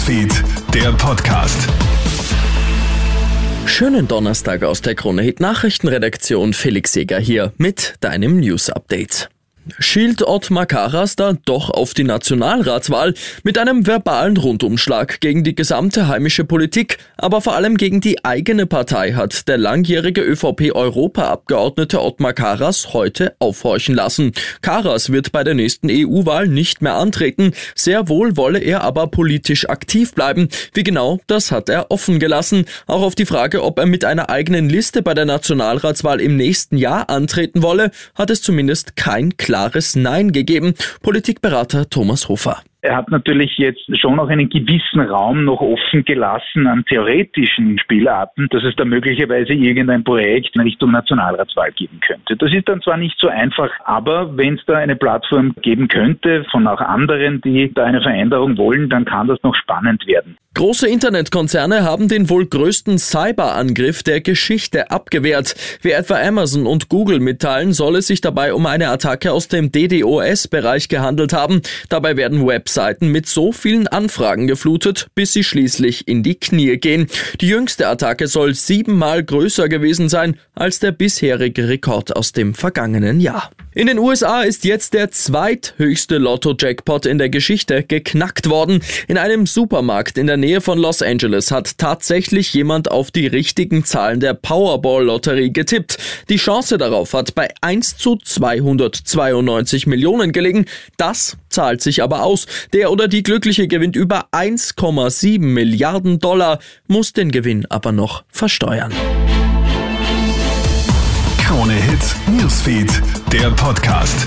Newsfeed, der Podcast. Schönen Donnerstag aus der Krone Hit Nachrichtenredaktion. Felix Seger hier mit deinem News Update schielt Ottmar Karas da doch auf die Nationalratswahl mit einem verbalen Rundumschlag gegen die gesamte heimische Politik, aber vor allem gegen die eigene Partei hat der langjährige ÖVP-Europaabgeordnete Ottmar Karas heute aufhorchen lassen. Karas wird bei der nächsten EU-Wahl nicht mehr antreten, sehr wohl wolle er aber politisch aktiv bleiben. Wie genau, das hat er offen gelassen. Auch auf die Frage, ob er mit einer eigenen Liste bei der Nationalratswahl im nächsten Jahr antreten wolle, hat es zumindest kein klares Nein gegeben. Politikberater Thomas Hofer. Er hat natürlich jetzt schon noch einen gewissen Raum noch offen gelassen an theoretischen Spielarten, dass es da möglicherweise irgendein Projekt in Richtung Nationalratswahl geben könnte. Das ist dann zwar nicht so einfach, aber wenn es da eine Plattform geben könnte von auch anderen, die da eine Veränderung wollen, dann kann das noch spannend werden. Große Internetkonzerne haben den wohl größten Cyberangriff der Geschichte abgewehrt. Wie etwa Amazon und Google mitteilen, soll es sich dabei um eine Attacke aus dem DDoS-Bereich gehandelt haben. Dabei werden Webseiten mit so vielen Anfragen geflutet, bis sie schließlich in die Knie gehen. Die jüngste Attacke soll siebenmal größer gewesen sein als der bisherige Rekord aus dem vergangenen Jahr. In den USA ist jetzt der zweithöchste Lotto-Jackpot in der Geschichte geknackt worden. In einem Supermarkt in der Nähe von Los Angeles hat tatsächlich jemand auf die richtigen Zahlen der Powerball-Lotterie getippt. Die Chance darauf hat bei 1 zu 292 Millionen gelegen. Das zahlt sich aber aus. Der oder die Glückliche gewinnt über 1,7 Milliarden Dollar, muss den Gewinn aber noch versteuern. Krone Hits, Newsfeed, der Podcast.